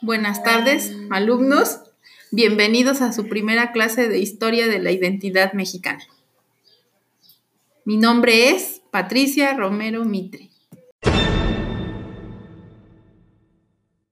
Buenas tardes, alumnos. Bienvenidos a su primera clase de Historia de la Identidad Mexicana. Mi nombre es Patricia Romero Mitre.